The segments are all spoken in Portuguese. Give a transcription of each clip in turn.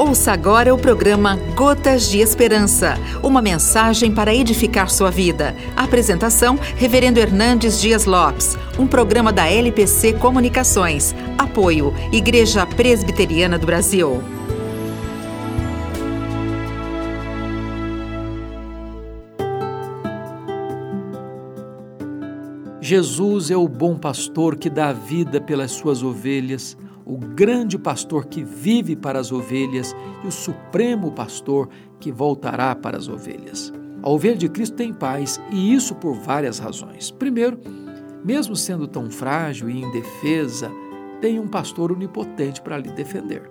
Ouça agora o programa Gotas de Esperança, uma mensagem para edificar sua vida. Apresentação: Reverendo Hernandes Dias Lopes, um programa da LPC Comunicações. Apoio: Igreja Presbiteriana do Brasil. Jesus é o bom pastor que dá vida pelas suas ovelhas o grande pastor que vive para as ovelhas e o supremo pastor que voltará para as ovelhas. A ovelha de Cristo tem paz e isso por várias razões. Primeiro, mesmo sendo tão frágil e indefesa, tem um pastor onipotente para lhe defender.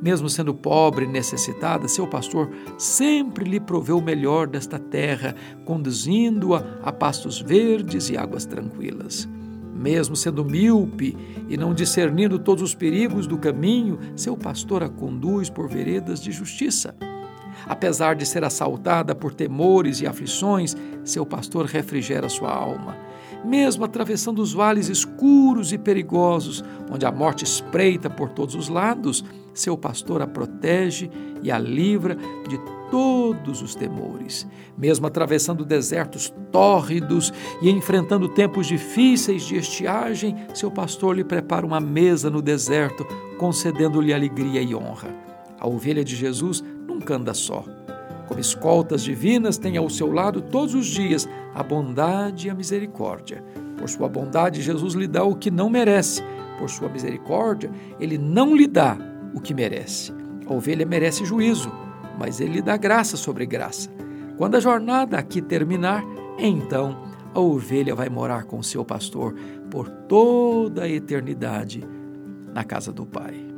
Mesmo sendo pobre e necessitada, seu pastor sempre lhe proveu o melhor desta terra, conduzindo-a a pastos verdes e águas tranquilas. Mesmo sendo míope e não discernindo todos os perigos do caminho, seu pastor a conduz por veredas de justiça. Apesar de ser assaltada por temores e aflições, seu pastor refrigera sua alma. Mesmo atravessando os vales escuros e perigosos, onde a morte espreita por todos os lados, seu pastor a protege e a livra de todos os temores. Mesmo atravessando desertos tórridos e enfrentando tempos difíceis de estiagem, seu pastor lhe prepara uma mesa no deserto, concedendo-lhe alegria e honra. A ovelha de Jesus nunca anda só. Como escoltas divinas, tem ao seu lado todos os dias a bondade e a misericórdia. Por sua bondade, Jesus lhe dá o que não merece. Por sua misericórdia, ele não lhe dá o que merece. A ovelha merece juízo mas ele dá graça sobre graça. Quando a jornada aqui terminar, então a ovelha vai morar com seu pastor por toda a eternidade na casa do Pai.